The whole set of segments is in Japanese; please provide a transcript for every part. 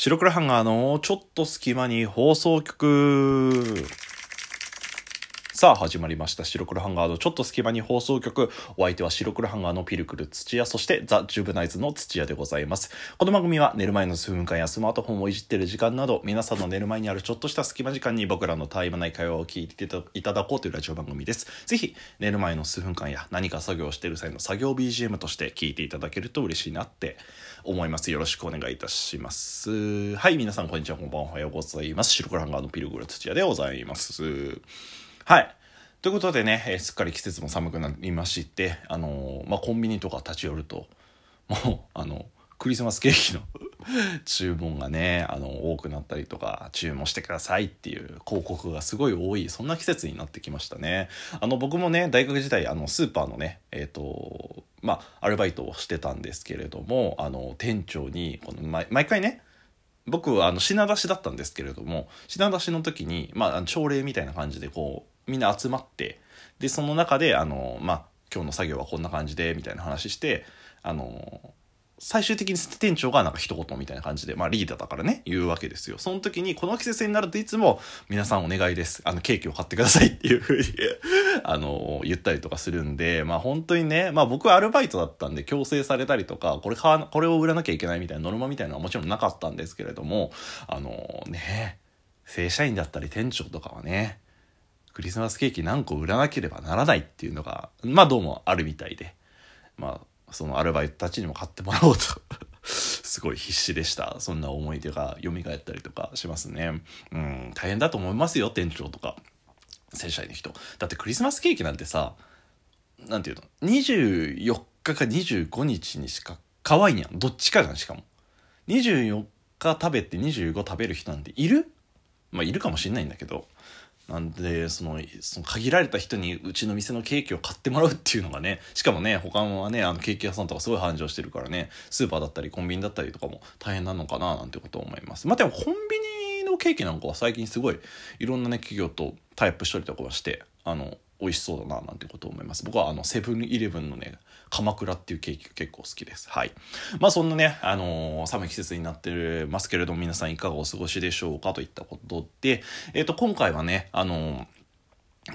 白黒ハンガーのちょっと隙間に放送局。さあ始まりました。白黒ハンガーのちょっと隙間に放送局。お相手は白黒ハンガーのピルクル土屋そしてザ・ジュブナイズの土屋でございます。この番組は寝る前の数分間やスマートフォンをいじってる時間など皆さんの寝る前にあるちょっとした隙間時間に僕らの絶え間ない会話を聞いていただこうというラジオ番組です。ぜひ寝る前の数分間や何か作業をしている際の作業 BGM として聞いていただけると嬉しいなって思います。よろしくお願いいたします。はい皆さんこんにちはこんばんは。おはようございます。白黒ハンガーのピルクル土屋でございます。はい。ということでね、えー、すっかり季節も寒くなりまして、あのー、まあ、コンビニとか立ち寄ると、もう、あの、クリスマスケーキの 注文がね、あの、多くなったりとか、注文してくださいっていう広告がすごい多い、そんな季節になってきましたね。あの、僕もね、大学時代、あの、スーパーのね、えっ、ー、と、まあ、アルバイトをしてたんですけれども、あの、店長に、この、毎回ね、僕はあの品出しだったんですけれども品出しの時に、まあ、朝礼みたいな感じでこうみんな集まってでその中であの、まあ、今日の作業はこんな感じでみたいな話してあの最終的に店長がなんか一言みたいな感じで、まあリーダーだからね、言うわけですよ。その時に、この季節になるといつも、皆さんお願いです。あの、ケーキを買ってくださいっていうふうに あの、言ったりとかするんで、まあ本当にね、まあ僕はアルバイトだったんで強制されたりとか、これ買わ、これを売らなきゃいけないみたいなノルマみたいなのはもちろんなかったんですけれども、あのね、正社員だったり店長とかはね、クリスマスケーキ何個売らなければならないっていうのが、まあどうもあるみたいで、まあそのアルバイトたちにも買ってもらおうと。すごい必死でした。そんな思い出が蘇ったりとかしますね。うん大変だと思いますよ店長とか。正社員の人。だってクリスマスケーキなんてさなんていうの？24日か25日にしか可愛いやん。どっちかじゃんしかも。24日食べて25食べる人なんている？まあいるかもしんないんだけど。なんでそのその限られた人にうちの店のケーキを買ってもらうっていうのがねしかもね他はねあのケーキ屋さんとかすごい繁盛してるからねスーパーだったりコンビニだったりとかも大変なのかななんてことを思います。まあでもコンビニのケーキなんかは最近すごいいろんなね企業とタイアップしたりとかしてあの美味しそうだななんてことを思います。僕はあのセブンイレブンのね鎌倉っていうケーキが結構好きです。はい。まあそんなね、あのー、寒い季節になってますけれども皆さんいかがお過ごしでしょうかといったことでえっ、ー、と今回はねあのー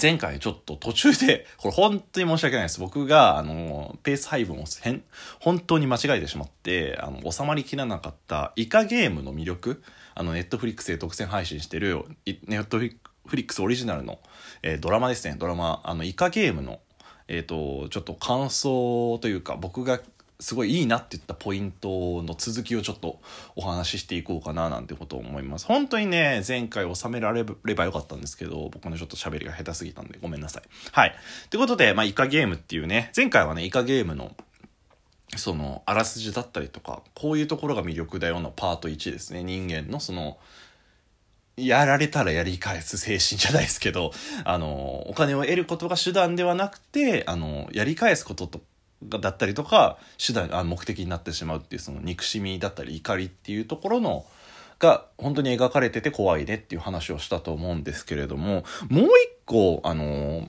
前回ちょっと途中で、これ本当に申し訳ないです。僕が、あの、ペース配分を変、本当に間違えてしまって、あの、収まりきらなかったイカゲームの魅力、あの、ネットフリックスで独占配信してる、ネットフリフリックスオリジナルの、えー、ドラマですね。ドラマ、あの、イカゲームの、えっ、ー、と、ちょっと感想というか、僕がすごいいいなって言ったポイントの続きをちょっとお話ししていこうかななんてことを思います。本当にね、前回収められればよかったんですけど、僕のちょっと喋りが下手すぎたんでごめんなさい。はい。ということで、まあ、イカゲームっていうね、前回はね、イカゲームのその、あらすじだったりとか、こういうところが魅力だよのパート1ですね。人間のその、やられたらやり返す精神じゃないですけど、あの、お金を得ることが手段ではなくて、あの、やり返すことと、だったりとか、手段、あ目的になってしまうっていうその憎しみだったり怒りっていうところの、が本当に描かれてて怖いねっていう話をしたと思うんですけれども、もう一個、あの、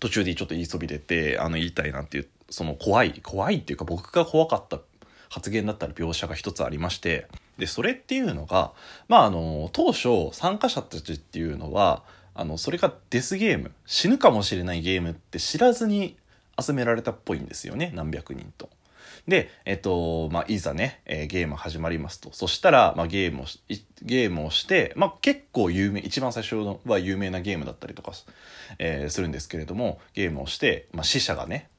途中でちょっと言いそびれて、あの、言いたいなっていう、その怖い、怖いっていうか僕が怖かった発言だったり描写が一つありまして、で、それっていうのが、まあ、あの、当初参加者たちっていうのは、あの、それがデスゲーム、死ぬかもしれないゲームって知らずに集められたっぽいんですよね、何百人と。で、えっと、まあ、いざね、えー、ゲーム始まりますと。そしたら、まあ、ゲームをし、ゲームをして、まあ、結構有名、一番最初は有名なゲームだったりとか、えー、するんですけれども、ゲームをして、まあ、死者がね、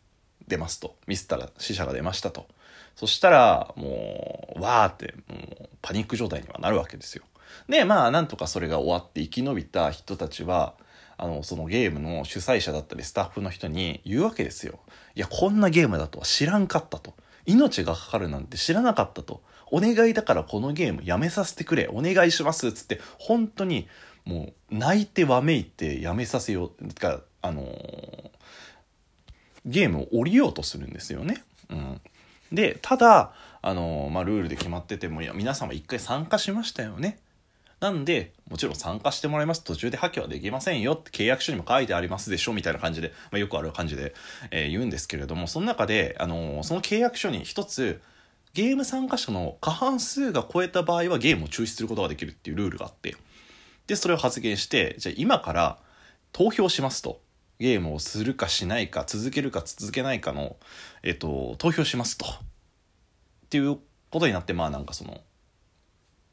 出ますと。ミスったら死者が出ましたと。そしたら、もう、わーって、もう、パニック状態にはなるわけですよ。で、まあ、なんとかそれが終わって生き延びた人たちは、あの、そのゲームの主催者だったりスタッフの人に言うわけですよ。いや、こんなゲームだとは知らんかったと。命がかかるなんて知らなかったと。お願いだからこのゲームやめさせてくれ。お願いします。つって、本当に、もう、泣いてわめいてやめさせよう。か、あのー、ゲームを降りようとするんですよね。うん。で、ただ、あの、まあ、ルールで決まってても、いや、皆様一回参加しましたよね。なんで、もちろん参加してもらいます。途中で破棄はできませんよって契約書にも書いてありますでしょみたいな感じで、まあ、よくある感じで、えー、言うんですけれども、その中で、あのー、その契約書に一つ、ゲーム参加者の過半数が超えた場合はゲームを中止することができるっていうルールがあってでそれを発言してじゃあ今から投票しますとゲームをするかしないか続けるか続けないかの、えっと、投票しますと。っていうことになってまあなんかその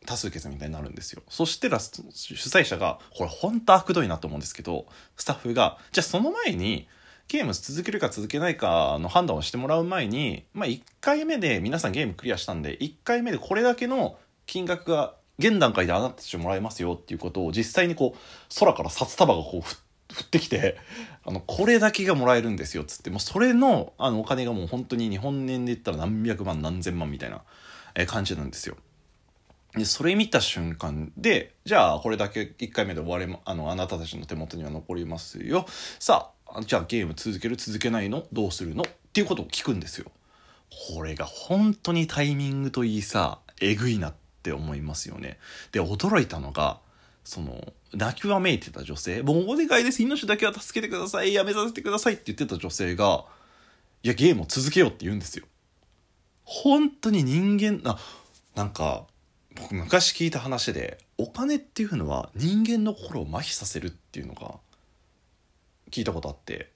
多数決みたいになるんですよ。そしてラスト主催者がこれ本当悪どいなと思うんですけどスタッフがじゃあその前にゲーム続けるか続けないかの判断をしてもらう前に、まあ、1回目で皆さんゲームクリアしたんで1回目でこれだけの金額が現段階であなたたちもらえますよっていうことを実際にこう空から札束がこう 降ってきてあのこれだけがもらえるんですよっつってもうそれのあのお金がもう本当に日本円で言ったら何百万何千万みたいな感じなんですよ。でそれ見た瞬間でじゃあこれだけ1回目で終われあのあなたたちの手元には残りますよさあじゃあゲーム続ける続けないの？どうするの？っていうことを聞くんですよ。これが本当にタイミングといいさえぐいなって思いますよね。で驚いたのがその泣きわめいてた女性もうお願いです命だけは助けてくださいやめさせてくださいって言ってた女性がいやゲームを続けようって言うんですよ。本当に人間あなんか僕昔聞いた話でお金っていうのは人間の心を麻痺させるっていうのが聞いたことあって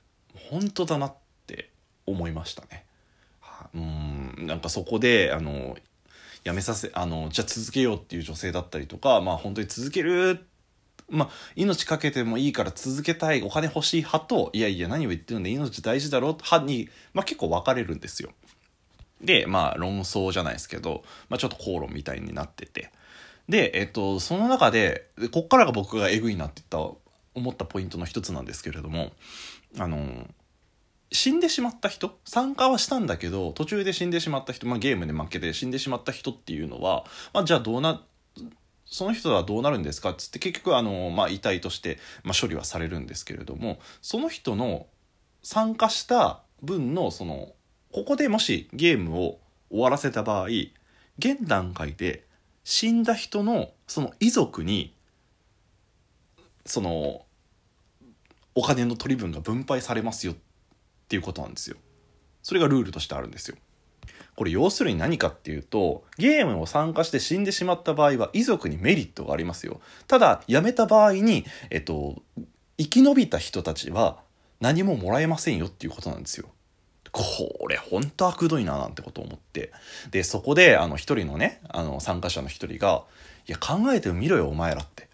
本当だなって思いましたね。うんなんかそこであのやめさせあのじゃあ続けようっていう女性だったりとかまあ本当に続けるまあ、命かけてもいいから続けたいお金欲しい派といやいや何を言ってるんだ命大事だろ派に、まあ、結構分かれるんですよ。でまあ論争じゃないですけど、まあ、ちょっと口論みたいになっててで、えっと、その中でこっからが僕がえぐいなって言った思ったポイントの一つなんですけれどもあの死んでしまった人？参加はしたんだけど途中で死んでしまった人、まあ、ゲームで負けて死んでしまった人っていうのは、まあ、じゃあどうなその人はどうなるんですか？っつって結局あの、まあ、遺体として、ま、処理はされるんですけれどもその人の参加した分のそのここでもしゲームを終わらせた場合現段階で死んだ人のその遺族にそのお金の取り分が分配されますよっっていうことなんですよ。それがルールとしてあるんですよ。これ要するに何かっていうとゲームを参加して死んでしまった場合は遺族にメリットがありますよ。ただ辞めた場合に、えっと、生き延びた人たちは何ももらえませんよっていうことなんですよ。これほんと悪どいななんてことを思ってでそこであの一人のねあの参加者の一人が「いや考えてみろよお前ら」って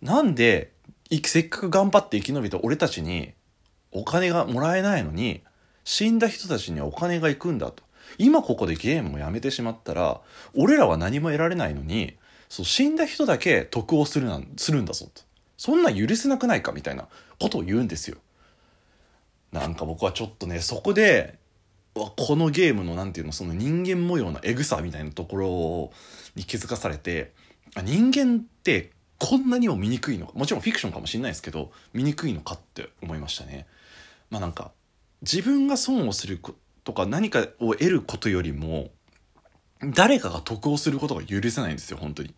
なんでせっかく頑張って生き延びた俺たちにお金がもらえないのに死んだ人たちにはお金が行くんだと。今ここでゲームをやめてしまったら俺らは何も得られないのにそう死んだ人だけ得をするなんするんだぞと。そんな許せなくないかみたいなことを言うんですよ。なんか僕はちょっとねそこでこのゲームの何て言うのその人間模様のエグさみたいなところに気づかされて人間ってこんなにも醜いのかもちろんフィクションかもしれないですけど醜いのかって思いましたね。まあなんか自分が損をするとか何かを得ることよりも誰かが得をすることが許せないんですよ本当に。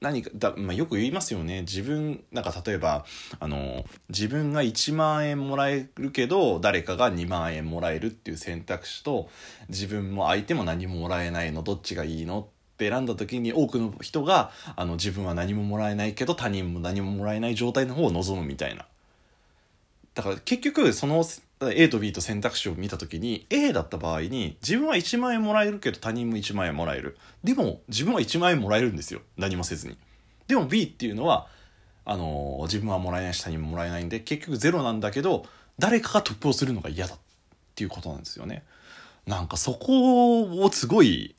何かだ、まあ、よく言いますよね自分なんか例えばあの自分が1万円もらえるけど誰かが2万円もらえるっていう選択肢と自分も相手も何ももらえないのどっちがいいのって選んだ時に多くの人があの自分は何ももらえないけど他人も何ももらえない状態の方を望むみたいな。だから結局その A と B と選択肢を見た時に A だった場合に自分は1万円もらえるけど他人も1万円もらえる。でも自分は1万円もらえるんですよ。何もせずに。でも B っていうのはあの自分はもらえないし他人ももらえないんで結局ゼロなんだけど誰かが得をするのが嫌だっていうことなんですよね。なんかそこをすごい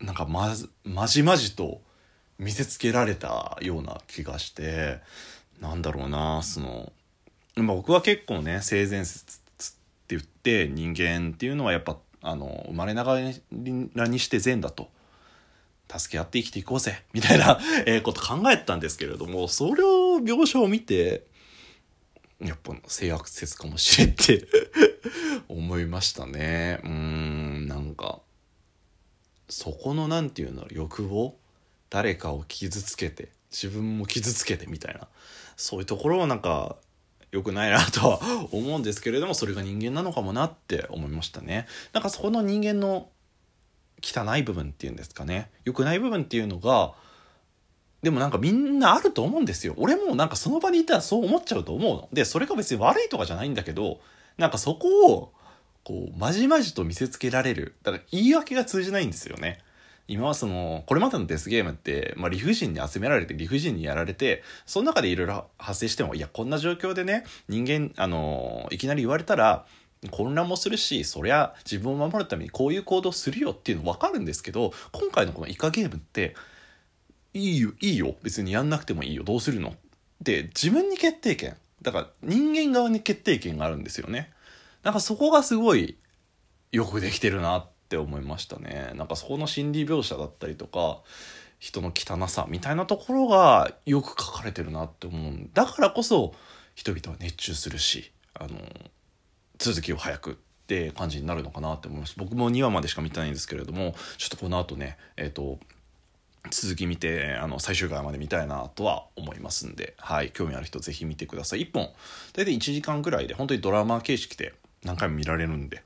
なんかままじまじと見せつけられたような気がしてなんだろうなそのまあ、僕は結構ね性善説って言って人間っていうのはやっぱあの生まれながらにして善だと。助け合って生きていこうぜ。みたいな、えこと考えてたんですけれどもそれを描写を見てやっぱ性悪説かもしれんって思いましたね。うんなんかそこの何て言うの欲望？誰かを傷つけて自分も傷つけてみたいな。そういうところをなんか良くないなとは 思うんですけれどもそれが人間なのかもなって思いましたね。なんかそこの人間の汚い部分っていうんですかね。良くない部分っていうのがでもなんかみんなあると思うんですよ。俺もなんかその場にいたらそう思っちゃうと思うの。でそれが別に悪いとかじゃないんだけどなんかそこをこうまじまじと見せつけられる。だから言い訳が通じないんですよね。今はそのこれまでのデスゲームって、まあ、理不尽に集められて理不尽にやられてその中でいろいろ発生してもいやこんな状況でね人間あのいきなり言われたら混乱もするしそりゃ自分を守るためにこういう行動するよっていうの分かるんですけど今回のこのイカゲームっていいよいいよ。別にやんなくてもいいよ。どうするの？で自分に決定権。だから人間側に決定権があるんですよね。なんかそこがすごいよくできてるなってって思いましたね。なんかそこの心理描写だったりとか人の汚さみたいなところがよく書かれてるなって思うだからこそ人々は熱中するしあの続きを早くって感じになるのかなって思います。僕も2話までしか見てないんですけれどもちょっとこの後ねえっ、ー、と続き見てあの最終回まで見たいなとは思いますんで、はい、興味ある人ぜひ見てください。1本大体1時間ぐらいで本当にドラマ形式で何回も見られるんで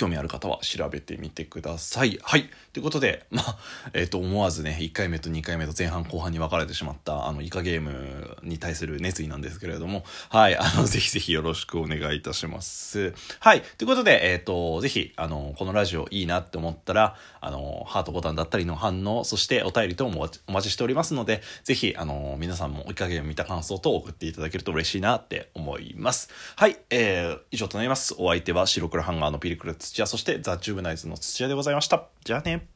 興味ある方は調べてみてください。はい。ということで、まあ、えっ、ー、と、思わずね、1回目と2回目と前半後半に分かれてしまった、あの、イカゲームに対する熱意なんですけれども、はい。あの、ぜひぜひよろしくお願いいたします。はい。ということで、えっ、ー、と、ぜひ、あの、このラジオいいなって思ったら、あの、ハートボタンだったりの反応、そしてお便りともお待ちしておりますので、ぜひ、あの、皆さんもイカゲーム見た感想と送っていただけると嬉しいなって思います。はい。えー、以上となります。お相手は白黒ハンガーのピリクルツ土屋、そしてザ・チューブナイズの土屋でございました。じゃあね。